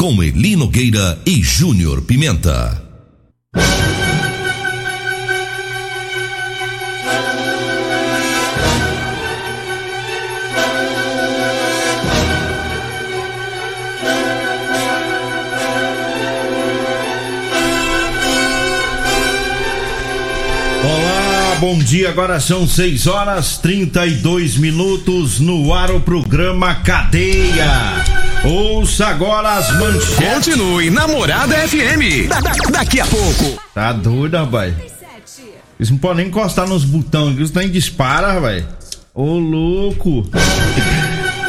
Com Elino Gueira e Júnior Pimenta. bom dia. Agora são 6 horas 32 minutos no ar o programa Cadeia. Ouça agora as manchetes. Continue Namorada FM. Da, da, daqui a pouco. Tá doido, rapaz. Eles não podem nem encostar nos botões, eles nem dispara, rapaz. Ô louco.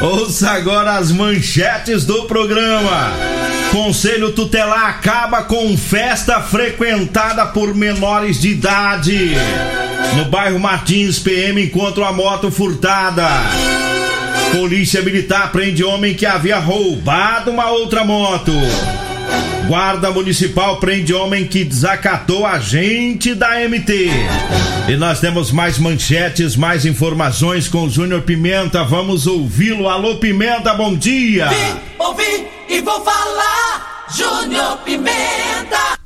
Ouça agora as manchetes do programa. Conselho Tutelar acaba com festa frequentada por menores de idade. No bairro Martins, PM encontra uma moto furtada. Polícia Militar prende homem que havia roubado uma outra moto. Guarda Municipal prende homem que desacatou agente da MT. E nós temos mais manchetes, mais informações com o Júnior Pimenta. Vamos ouvi-lo. Alô, Pimenta, bom dia. Vim, ouvi e vou falar. Júnior Pimenta.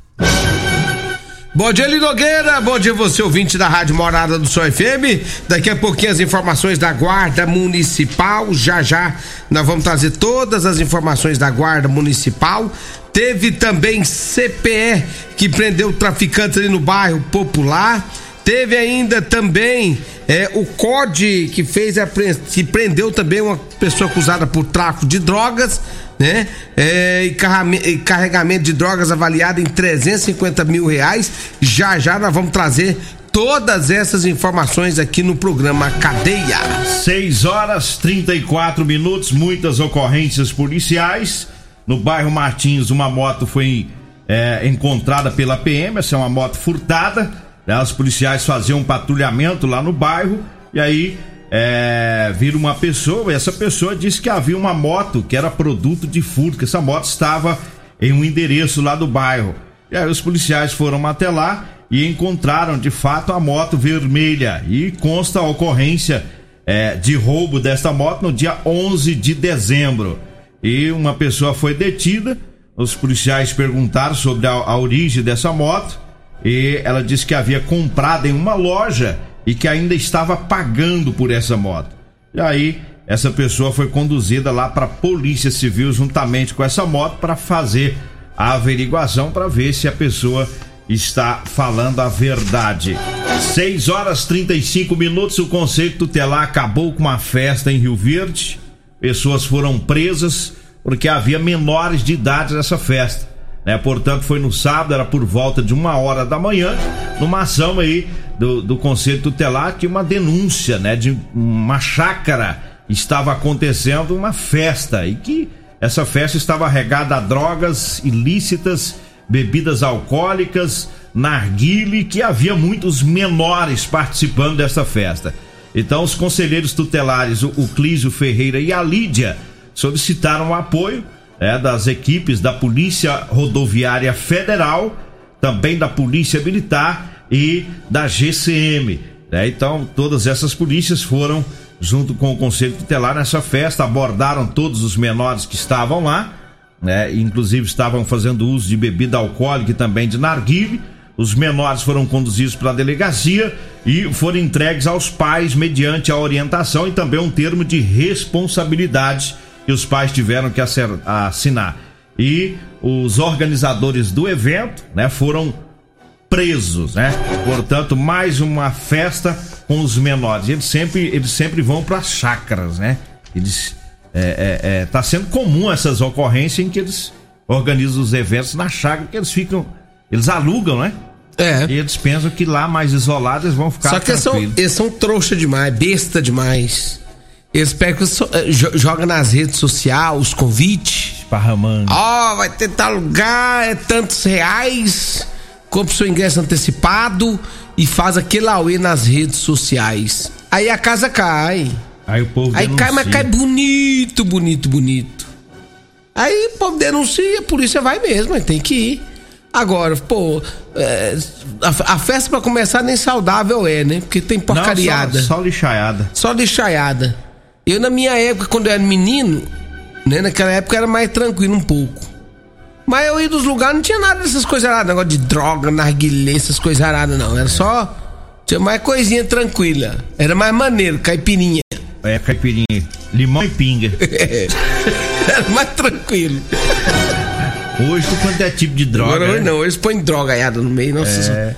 Bom dia, Linogueira. Bom dia, você ouvinte da Rádio Morada do Sol FM. Daqui a pouquinho as informações da Guarda Municipal. Já já nós vamos trazer todas as informações da Guarda Municipal. Teve também CPE que prendeu traficantes ali no bairro Popular. Teve ainda também é, o COD que fez a, que prendeu também uma pessoa acusada por tráfico de drogas né? É, e carregamento de drogas avaliado em 350 mil reais. Já já nós vamos trazer todas essas informações aqui no programa Cadeia. 6 horas 34 minutos, muitas ocorrências policiais. No bairro Martins, uma moto foi é, encontrada pela PM, essa é uma moto furtada. Né? Os policiais faziam um patrulhamento lá no bairro e aí é, vira uma pessoa, e essa pessoa disse que havia uma moto que era produto de furto, que essa moto estava em um endereço lá do bairro. E aí os policiais foram até lá e encontraram de fato a moto vermelha. E consta a ocorrência é, de roubo desta moto no dia 11 de dezembro. E uma pessoa foi detida. Os policiais perguntaram sobre a, a origem dessa moto. E ela disse que havia comprado em uma loja e que ainda estava pagando por essa moto. E aí, essa pessoa foi conduzida lá para a Polícia Civil juntamente com essa moto para fazer a averiguação para ver se a pessoa está falando a verdade. 6 horas 35 minutos, o Conselho Tutelar acabou com uma festa em Rio Verde. Pessoas foram presas porque havia menores de idade nessa festa. Né? Portanto, foi no sábado, era por volta de uma hora da manhã, numa ação aí do, do Conselho Tutelar, que uma denúncia, né, de uma chácara estava acontecendo uma festa e que essa festa estava regada a drogas ilícitas, bebidas alcoólicas, narguile, que havia muitos menores participando dessa festa. Então, os conselheiros tutelares, o, Clísio Ferreira e a Lídia, solicitaram apoio é, das equipes da Polícia Rodoviária Federal, também da Polícia Militar e da GCM. É, então, todas essas polícias foram junto com o Conselho Tutelar nessa festa, abordaram todos os menores que estavam lá, né, inclusive estavam fazendo uso de bebida alcoólica e também de narguile. Os menores foram conduzidos para a delegacia e foram entregues aos pais mediante a orientação e também um termo de responsabilidade que os pais tiveram que assinar. E os organizadores do evento, né, foram presos, né? Portanto, mais uma festa com os menores. Eles sempre, eles sempre vão para chácaras, né? Eles é, é, é, tá sendo comum essas ocorrências em que eles organizam os eventos na chácara, porque eles ficam, eles alugam, né? É. E eles pensam que lá mais isolados eles vão ficar Só que são, eles são trouxa demais, besta demais. Eles pegam, eh, joga nas redes sociais os convites Esparramando. Ó, vai tentar lugar, é tantos reais. Compre seu ingresso antecipado e faz aquele auê nas redes sociais. Aí a casa cai. Aí o povo Aí cai, mas denuncia. cai bonito, bonito, bonito. Aí o povo denuncia, a polícia vai mesmo, tem que ir. Agora, pô, é, a, a festa pra começar nem saudável é, né? Porque tem porcariada. Não, só, só lixaiada. Só lixaiada. Eu, na minha época, quando eu era menino, né? Naquela época era mais tranquilo um pouco. Mas eu ia dos lugares, não tinha nada dessas coisas aradas, negócio de droga, narguilé, essas coisas aradas, não. Era só. Tinha mais coisinha tranquila. Era mais maneiro, caipirinha. É, caipirinha. Limão e pinga. Era mais tranquilo. Hoje, quanto é tipo de droga. Agora hoje né? não, eles põem droga aiada no meio, nossa. É.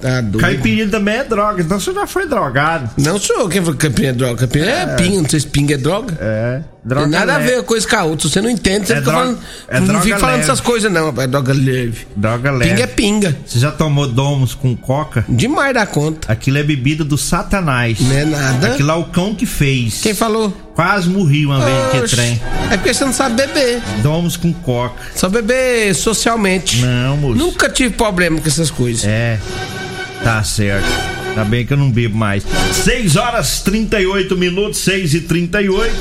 Tá doido. Caipirinha também é droga, então você já foi drogado. Não sou quem falou que caipirinha é droga. Caipirinha é, pinga, não sei se pinga é droga. É. Droga Tem nada a leve. ver uma coisa com a outra. Se você não entende, você É fica droga- falando. é não fica falando leve. essas coisas, não, rapaz. É droga leve. Droga leve. Pinga é pinga. Você já tomou domos com coca? Demais da conta. Aquilo é bebida do satanás. Não é nada. Aquilo é o cão que fez. Quem falou? Quase morri uma vez que Oxe, trem. É porque você não sabe beber. Domos com coca. Só beber socialmente. Não, moço. Nunca tive problema com essas coisas. É. Tá certo. Tá bem que eu não bebo mais. 6 horas 38 minutos, 6 e 38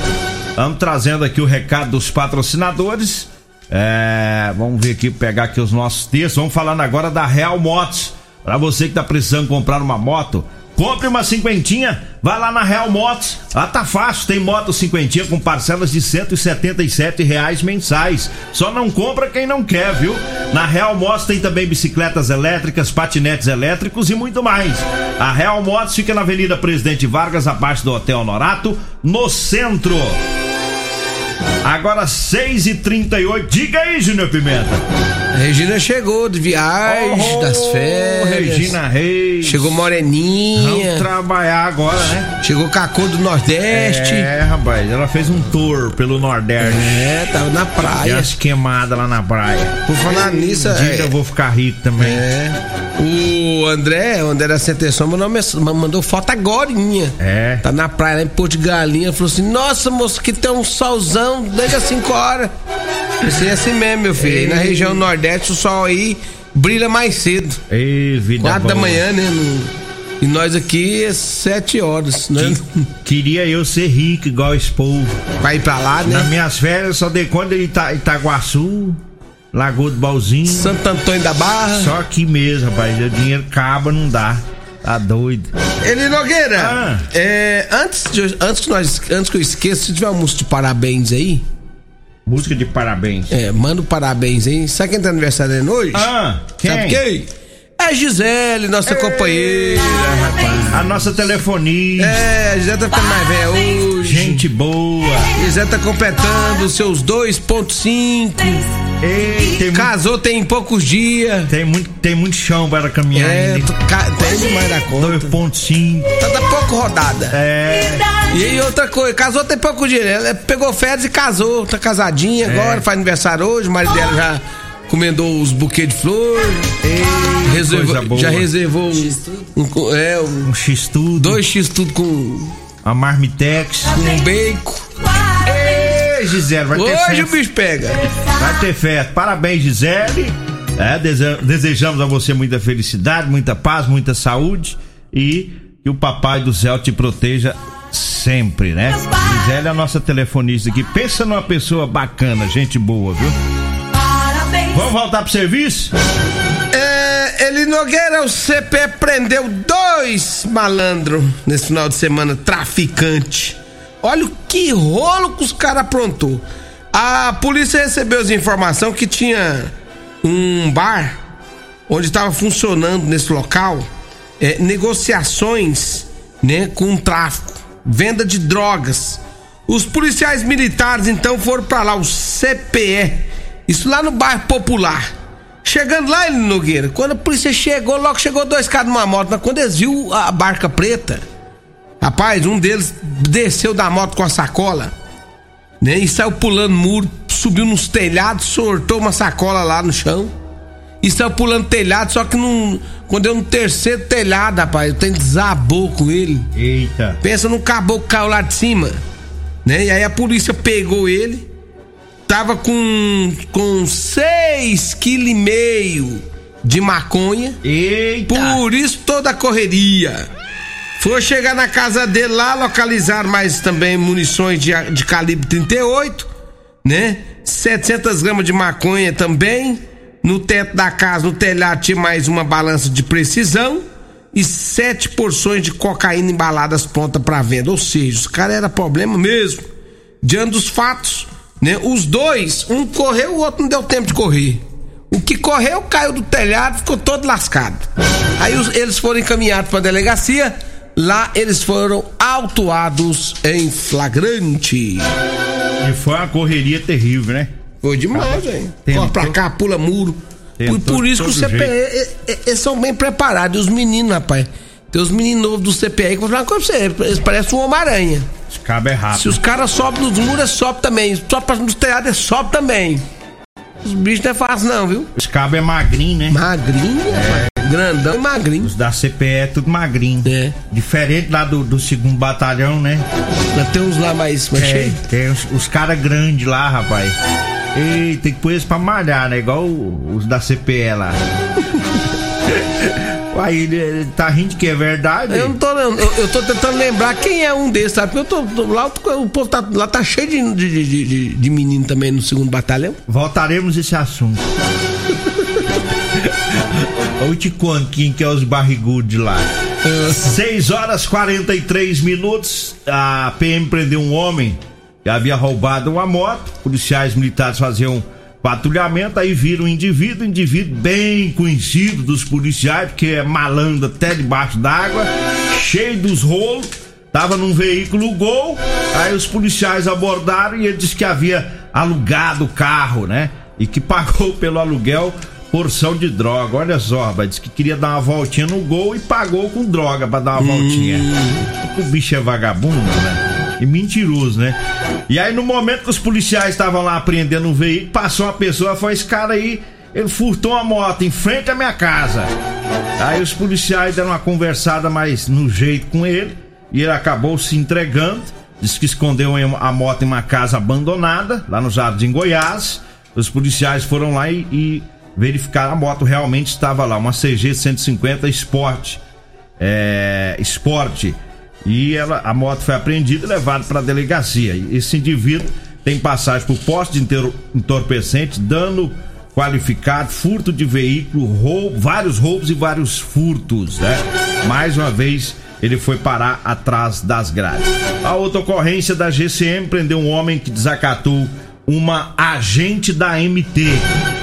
Vamos trazendo aqui o recado dos patrocinadores. É, vamos ver aqui, pegar aqui os nossos textos. Vamos falando agora da Real Motos. Pra você que tá precisando comprar uma moto, compre uma cinquentinha, vai lá na Real Motos. Lá tá fácil, tem moto cinquentinha com parcelas de 177 reais mensais. Só não compra quem não quer, viu? Na Real Motos tem também bicicletas elétricas, patinetes elétricos e muito mais. A Real Motos fica na Avenida Presidente Vargas, abaixo do Hotel Norato, no centro. Agora 6 e 38 Diga aí, Júnior Pimenta. A Regina chegou de viagem, das férias. Regina Reis. Chegou moreninha. Vamos trabalhar agora, né? Chegou com a cor do Nordeste. É, rapaz, ela fez um tour pelo Nordeste. É, tava na E praia. as queimadas lá na praia. Por falar nisso, Um dia é, eu vou ficar rico também. é, o André, o André da Sentenção, mandou, mandou foto agorinha. É. Tá na praia lá em Porto de Galinha. Falou assim: Nossa, moço, que tem um solzão desde as 5 horas. Assim, é assim mesmo, meu filho. Aí na região Nordeste o sol aí brilha mais cedo. Ei, vida 4 da boa. manhã, né? no- E nós aqui é 7 horas, né? Queria eu ser rico igual esse povo. Vai ir pra lá, Nas né? minhas férias só dei conta de Ita Itaguaçu, Lagoa do Balzinho. Santo Antônio da Barra. Só aqui mesmo, rapaz. O dinheiro acaba, não dá. Tá doido. Eli Nogueira, Ah. é, antes, de, antes, que nós, antes que eu esqueça, se tiver um músico de parabéns aí, Música de parabéns. é, manda um parabéns aí. Sabe quem tá aniversariando hoje? Ah, quem? Sabe quem? É a Gisele, nossa companheira, rapaz. A nossa telefonista. É, a Gisele tá ficando mais velha hoje. Gente boa. Gisele tá completando os seus 2.5. Ei, tem, Casou tem poucos dias. tem, muito, tem muito chão para caminhar É, ainda. tu ca- tem demais da conta. 2.5. Tá, tá pouco rodada. É. E aí outra coisa, casou tem pouco dinheiro. Ela pegou férias e casou. Tá casadinha É. agora, faz aniversário hoje. O marido dela já comendou os buquês de flor. reservou, coisa boa. já reservou um, um- é, um- Um X-Tudo. dois X tudo com, A Marmitex. com um bacon. Ei, Gisele, vai ter Hoje o bicho pega. Vai ter festa. Parabéns, Gisele. É, dese- desejamos a você muita felicidade, muita paz, muita saúde e que o Papai do Céu te proteja sempre, né? Gisele é a nossa telefonista aqui. Pensa numa pessoa bacana, gente boa, viu? Parabéns. Vamos voltar pro serviço? É, Eli Nogueira, o CP prendeu dois malandros nesse final de semana, traficante. Olha que rolo que os caras aprontou. A polícia recebeu as informações que tinha um bar onde estava funcionando nesse local é, negociações né, com o tráfico, venda de drogas. Os policiais militares então foram para lá, o CPE, isso lá no bairro Popular. Chegando lá, ele Nogueira, quando a polícia chegou, logo chegou dois caras numa moto, mas quando eles viu a barca preta, rapaz, um deles desceu da moto com a sacola, né? E saiu pulando muro, subiu nos telhados, sortou uma sacola lá no chão. E saiu pulando telhado, só que não, quando deu no terceiro telhado, rapaz, o trem desabou com ele. Eita. Pensa num caboclo que caiu lá de cima, né? E aí a polícia pegou ele, tava com com seis quilos e meio de maconha. Eita! Por isso toda a correria. Foi chegar na casa dele lá, localizar mais também munições de, de calibre 38, né? 700 gramas de maconha também. No teto da casa, no telhado, tinha mais uma balança de precisão e sete porções de cocaína embaladas pronta para venda. Ou seja, os caras era problema mesmo. Diante dos fatos, né? Os dois, um correu, o outro não deu tempo de correr. O que correu caiu do telhado, ficou todo lascado. Aí os- eles foram encaminhados para delegacia. Lá eles foram autuados em flagrante. E foi uma correria terrível, né? Foi demais, velho. Corre pra cá, pula muro. Tentou Por, por isso que o CPE, e- e- eles são bem preparados. Os meninos, rapaz. Tem os meninos novos do CPE que vou falar pra você. Eles parecem um Homem-Aranha. Esse cabo é Se rápido. os caras sobem nos muros, sobem também. Sobe dos telhados, sobem também. Os bichos não é fácil, não, viu? Esse cabo é magrinho, né? Magrinho, rapaz. Grandão e magrinho. Os da CPE é tudo magrinho. É. Diferente lá do, do segundo batalhão, né? Tem uns lá mais, mais É, cheios. tem os, os caras grandes lá, rapaz. Ei, tem que pôr eles pra malhar, né? Igual o- os da CPE lá. Uai, ele, ele tá rindo que é verdade? Eu não tô, eu, eu tô tentando lembrar quem é um desses, sabe? Porque eu tô, tô- lá, o povo tá, lá tá cheio de, de, de, de- de menino também no segundo batalhão. Voltaremos a esse assunto. Eu te conto quem que é os barrigudos de lá. 6 horas 43 minutos. A PM prendeu um homem que havia roubado uma moto. Policiais militares faziam patrulhamento. Aí viram um indivíduo, um indivíduo bem conhecido dos policiais, porque é malandro até debaixo d'água, cheio dos rolos. Tava num veículo Gol. Aí os policiais abordaram e ele disse que havia alugado o carro, né? E que pagou pelo aluguel porção de droga. Olha só, rapaz, disse que queria dar uma voltinha no gol e pagou com droga pra dar uma voltinha. O bicho é vagabundo, né? E mentiroso, né? E aí, no momento que os policiais estavam lá apreendendo um veículo, passou uma pessoa, foi esse cara aí, ele furtou uma moto em frente à minha casa. Aí os policiais deram uma conversada mais no jeito com ele e ele acabou se entregando. Disse que escondeu a moto em uma casa abandonada, lá no Jardim Goiás. Os policiais foram lá e, e verificaram a moto realmente estava lá, uma CG 150 Sport. É, Sport. E ela, a moto foi apreendida e levada para a delegacia. Esse indivíduo tem passagem por poste de entorpecente, dano qualificado, furto de veículo, roubo, vários roubos e vários furtos, né? Mais uma vez ele foi parar atrás das grades. A outra ocorrência da GCM prendeu um homem que desacatou uma agente da MT.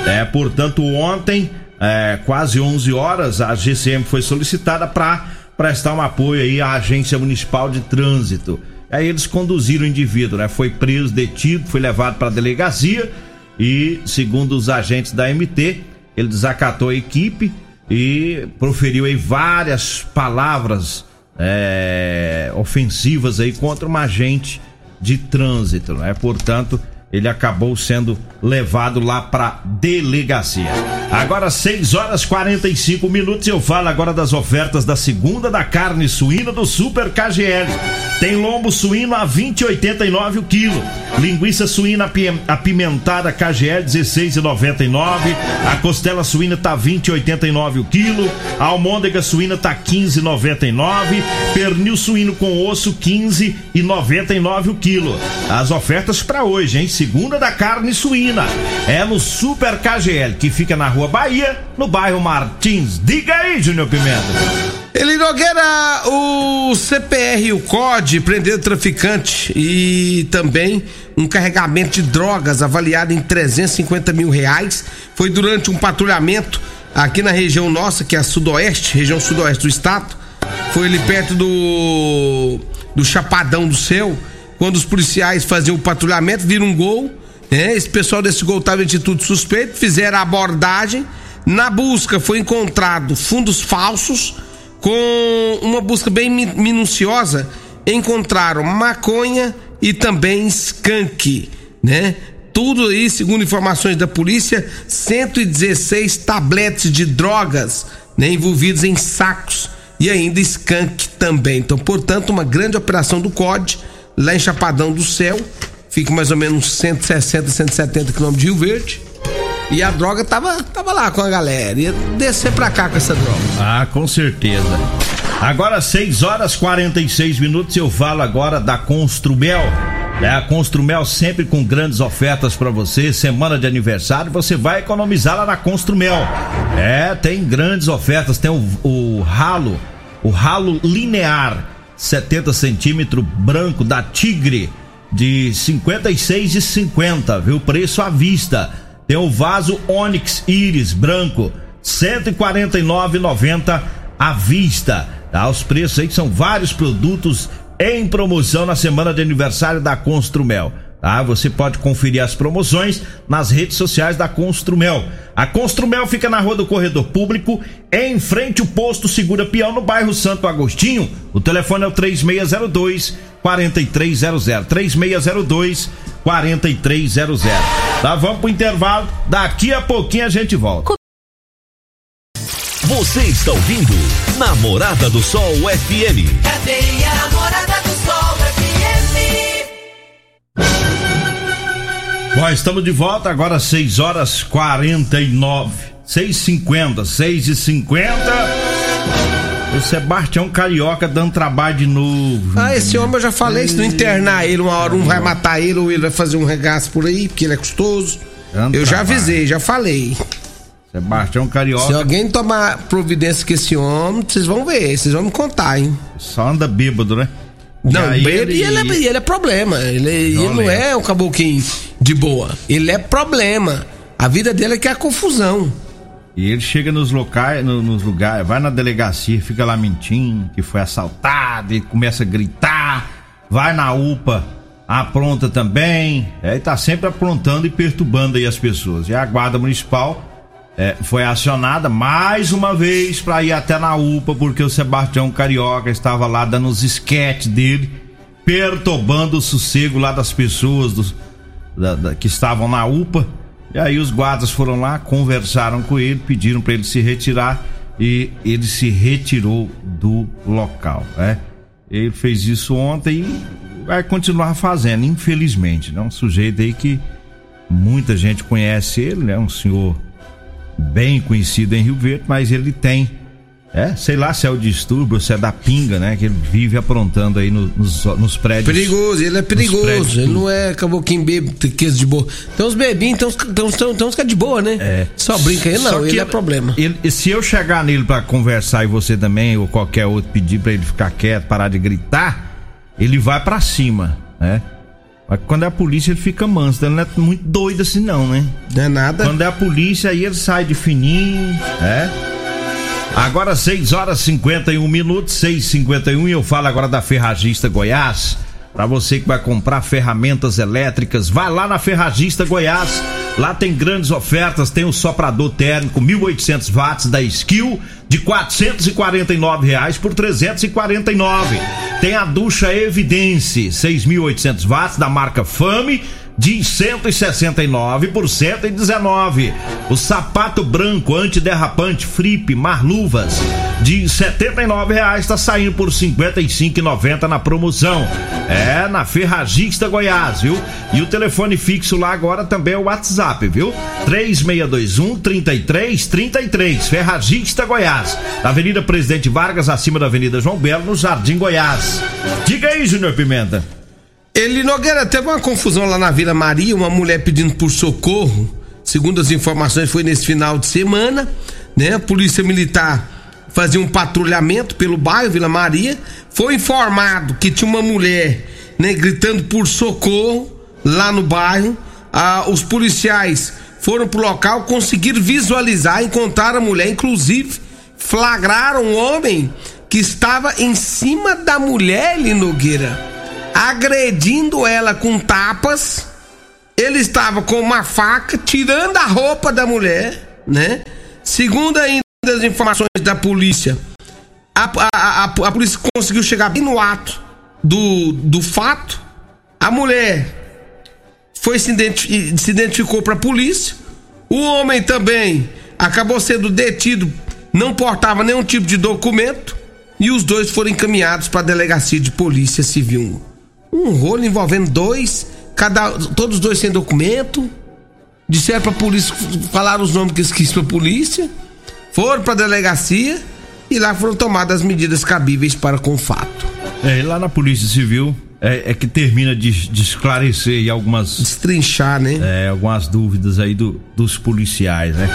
É, portanto, ontem, é, quase 11 horas, a GCM foi solicitada para prestar um apoio aí à Agência Municipal de Trânsito. Aí eles conduziram o indivíduo, né? Foi preso, detido, foi levado para a delegacia e, segundo os agentes da MT, ele desacatou a equipe e proferiu aí várias palavras é, ofensivas aí contra uma agente de trânsito, né? Portanto, ele acabou sendo levado lá para delegacia. Agora 6 horas 45 minutos eu falo agora das ofertas da segunda da carne suína do Super KGL. Tem lombo suíno a 20,89 o quilo. Linguiça suína api- apimentada KGL 16,99. A costela suína tá 20,89 o quilo. A almôndega suína tá 15,99. Pernil suíno com osso 15,99 o quilo. As ofertas para hoje, hein? Segunda da carne suína. É no Super KGL, que fica na Rua Bahia, no bairro Martins. Diga aí, Júnior Pimenta. Ele Nogueira, o CPR o COD prenderam traficante e também um carregamento de drogas avaliado em 350 mil reais. Foi durante um patrulhamento aqui na região nossa, que é a sudoeste, região sudoeste do estado. Foi ali perto do, do Chapadão do Céu, quando os policiais faziam o patrulhamento, viram um gol. Né? Esse pessoal desse gol estava em atitude suspeita, fizeram a abordagem. Na busca foi encontrado fundos falsos com uma busca bem mi- minuciosa, encontraram maconha e também skunk, né? Tudo aí, segundo informações da polícia, 116 tabletes de drogas, né, envolvidos em sacos e ainda skunk também. Então, portanto, uma grande operação do COD lá em Chapadão do Céu fica mais ou menos 160, 170 quilômetros de Rio Verde. E a droga tava, tava lá com a galera. Ia descer pra cá com essa droga. Ah, com certeza. Agora 6 horas 46 minutos, eu falo agora da Construmel. É, a Construmel sempre com grandes ofertas para você. Semana de aniversário, você vai economizar lá na Construmel. É, tem grandes ofertas. Tem o, o ralo, o ralo linear, 70 centímetros branco da Tigre, de 56 e 50, viu? Preço à vista. Tem o vaso Onyx Iris branco, 149,90 à vista. Tá? Os preços aí são vários produtos em promoção na semana de aniversário da Construmel. Tá? Você pode conferir as promoções nas redes sociais da Construmel. A Construmel fica na Rua do Corredor Público, em frente ao posto Segura Peão, no bairro Santo Agostinho. O telefone é o 3602 4300. 3602 4300. Tá, vamos pro intervalo. Daqui a pouquinho a gente volta. Você está ouvindo Namorada do Sol FM. Cadeia Namorada do Sol FM. Bom, estamos de volta agora 6 horas 49. 6h50, 6 e 50 O Sebastião Carioca dando trabalho de novo. Ah, esse homem eu já falei, se não internar ele, uma hora um vai matar ele ou ele vai fazer um regaço por aí, porque ele é custoso. Dando Eu já trabalho. avisei, já falei. Sebastião Carioca Se alguém tomar providência com esse homem, vocês vão ver, vocês vão me contar, hein? só anda bêbado, né? Não, aí ele, ele, é, ele é problema. Ele, ele não é um caboclinho de boa. Ele é problema. A vida dele é que é a confusão. E ele chega nos locais, no- nos lugares, vai na delegacia, fica lá mentindo que foi assaltado e começa a gritar, vai na UPA, apronta também, é, e tá sempre aprontando e perturbando aí as pessoas. E a guarda municipal é, foi acionada mais uma vez para ir até na UPA, porque o Sebastião Carioca estava lá dando os esquetes dele, perturbando o sossego lá das pessoas dos, da- da- que estavam na UPA. E aí os guardas foram lá, conversaram com ele, pediram para ele se retirar e ele se retirou do local, né? Ele fez isso ontem e vai continuar fazendo, infelizmente, né? Um sujeito aí que muita gente conhece ele, né? Um senhor bem conhecido em Rio Verde, mas ele tem, é, sei lá se é o distúrbio, se é da pinga, né? Que ele vive aprontando aí no- nos, nos prédios. Perigoso, ele é perigoso. Ele não é caboclinho bebo, tequeso de boa. Tem uns bebinhos, tem uns, tem uns, tem uns que é de boa, né? É. Só brinca ele, não, que ele é problema. ele- e se eu chegar nele pra conversar e você também, ou qualquer outro, pedir pra ele ficar quieto, parar de gritar, ele vai pra cima, né? Mas quando é a polícia, ele fica manso. Ele não é muito doido assim, não, né? Não é nada. Quando é a polícia, aí ele sai de fininho, né? Agora 6 horas 51 minutos, 6 e 51 eu falo agora da Ferragista Goiás. Pra você que vai comprar ferramentas elétricas, vai lá na Ferragista Goiás. Lá tem grandes ofertas, tem o soprador térmico 1800 watts da Skill de 449 reais por 349. Tem a ducha Evidence 6800 watts da marca Fame de 169 por 119. O sapato branco antiderrapante Fripe Marluvas de 79 reais está saindo por R$ 55,90 na promoção. É na Ferragista Goiás, viu? E o telefone fixo lá agora também é o WhatsApp, viu? 3621 3333 Ferragista Goiás. Na Avenida Presidente Vargas, acima da Avenida João Belo, no Jardim Goiás. Diga aí, Júnior Pimenta. Ele Nogueira teve uma confusão lá na Vila Maria, uma mulher pedindo por socorro. Segundo as informações, foi nesse final de semana, né? A Polícia Militar fazia um patrulhamento pelo bairro Vila Maria. Foi informado que tinha uma mulher, né, gritando por socorro lá no bairro. Ah, os policiais foram pro local, conseguiram visualizar, encontraram a mulher, inclusive flagraram um homem que estava em cima da mulher, Eli Nogueira agredindo ela com tapas. Ele estava com uma faca tirando a roupa da mulher, né? Segundo ainda as informações da polícia, a, a, a, a polícia conseguiu chegar bem no ato do, do fato. A mulher foi se, identi se identificou para a polícia. O homem também acabou sendo detido, não portava nenhum tipo de documento. E os dois foram encaminhados para a delegacia de polícia civil um rolo envolvendo dois cada, todos os dois sem documento. Disseram pra polícia, falaram os nomes que quis pra polícia. Foram pra delegacia e lá foram tomadas as medidas cabíveis para com o fato. É, e lá na Polícia Civil é, é que termina de, de esclarecer algumas. Destrinchar, né? É, algumas dúvidas aí do, dos policiais, né?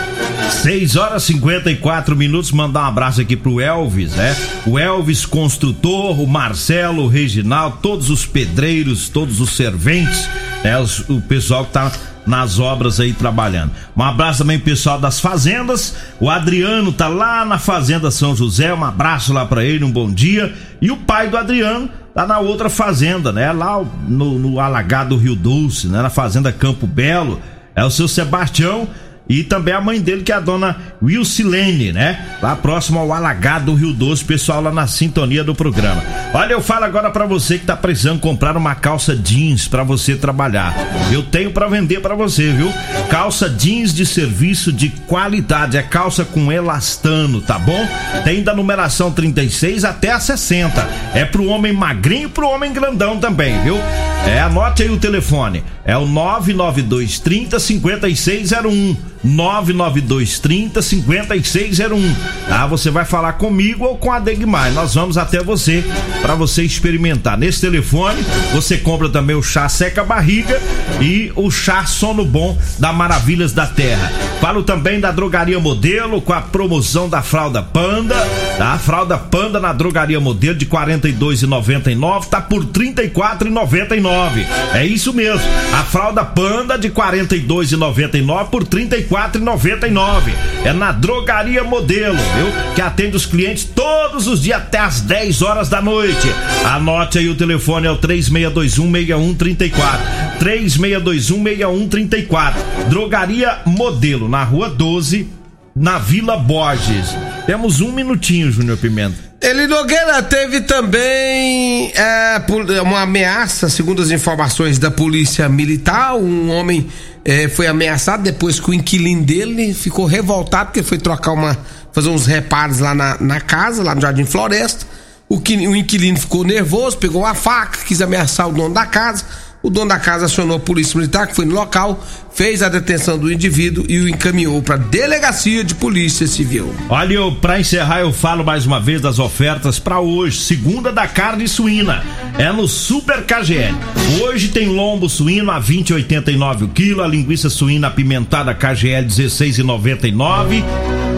6 horas e 54 minutos. Mandar um abraço aqui pro Elvis, né? O Elvis construtor, o Marcelo, o Reginaldo, todos os pedreiros, todos os serventes, né? Os- o pessoal que tá nas obras aí trabalhando. Um abraço também pro pessoal das fazendas. O Adriano tá lá na Fazenda São José. Um abraço lá pra ele, um bom dia. E o pai do Adriano tá na outra fazenda, né? Lá no, no Alagado Rio Doce, né? Na Fazenda Campo Belo. É o seu Sebastião e também a mãe dele, que é a dona Wilcilene, né? Lá próximo ao Alagado Rio Doce, pessoal lá na sintonia do programa. Olha, eu falo agora pra você que tá precisando comprar uma calça jeans pra você trabalhar. Eu tenho pra vender pra você, viu? Calça jeans de serviço de qualidade, é calça com elastano, tá bom? Tem da numeração 36 até a 60. É pro homem magrinho e pro homem grandão também, viu? É, anote aí o telefone. É o 99230 5601. 99230 5601. Ah, você vai falar comigo ou com a Degmar. Nós vamos até você para você experimentar. Nesse telefone, você compra também o chá seca barriga e o chá sono bom da Maravilhas da Terra. Falo também da Drogaria Modelo com a promoção da fralda Panda, tá? A fralda Panda na Drogaria Modelo de 42,99 tá por 34,99. É isso mesmo. A fralda Panda de 42,99 por 34 4,99. É na Drogaria Modelo, viu? Que atende os clientes todos os dias até as 10 horas da noite. Anote aí o telefone, é o 36216134. 36216134. Drogaria Modelo, na Rua 12, na Vila Borges. Temos um minutinho, Júnior Pimenta. Ele Nogueira teve também é, uma ameaça, segundo as informações da polícia militar. Um homem é, foi ameaçado depois que o inquilino dele ficou revoltado porque foi trocar uma. fazer uns reparos lá na, na casa, lá no Jardim Floresta. O, que- o inquilino ficou nervoso, pegou uma faca, quis ameaçar o dono da casa. O dono da casa acionou a polícia militar, que foi no local, fez a detenção do indivíduo e o encaminhou para delegacia de polícia civil. Olha, pra encerrar, eu falo mais uma vez das ofertas pra hoje, segunda da carne suína. É no Super KGL. Hoje tem lombo suíno a 20,89 o quilo, a linguiça suína apimentada KGL 16,99.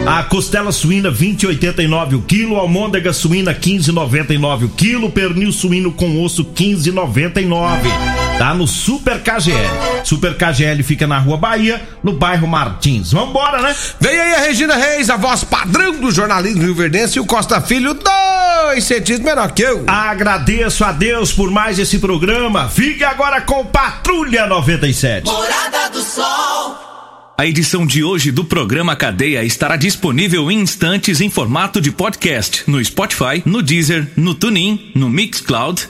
A costela suína 20,89 o quilo, almôndega suína 15,99 o quilo, pernil suíno com osso 15,99. Tá no Super KGL. Super KGL fica na Rua Bahia, no bairro Martins. Vambora, né? Vem aí a Regina Reis, a voz padrão do jornalismo rio-verdense e o Costa Filho, dois centímetros menor que eu. Agradeço a Deus por mais esse programa. Fique agora com Patrulha 97. Morada do Sol. A edição de hoje do programa Cadeia estará disponível em instantes em formato de podcast no Spotify, no Deezer, no TuneIn, no Mixcloud,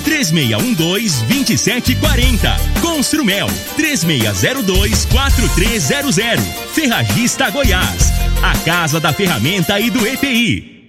3612-2740. Construmel 3602-4300. Ferragista Goiás. A Casa da Ferramenta e do EPI.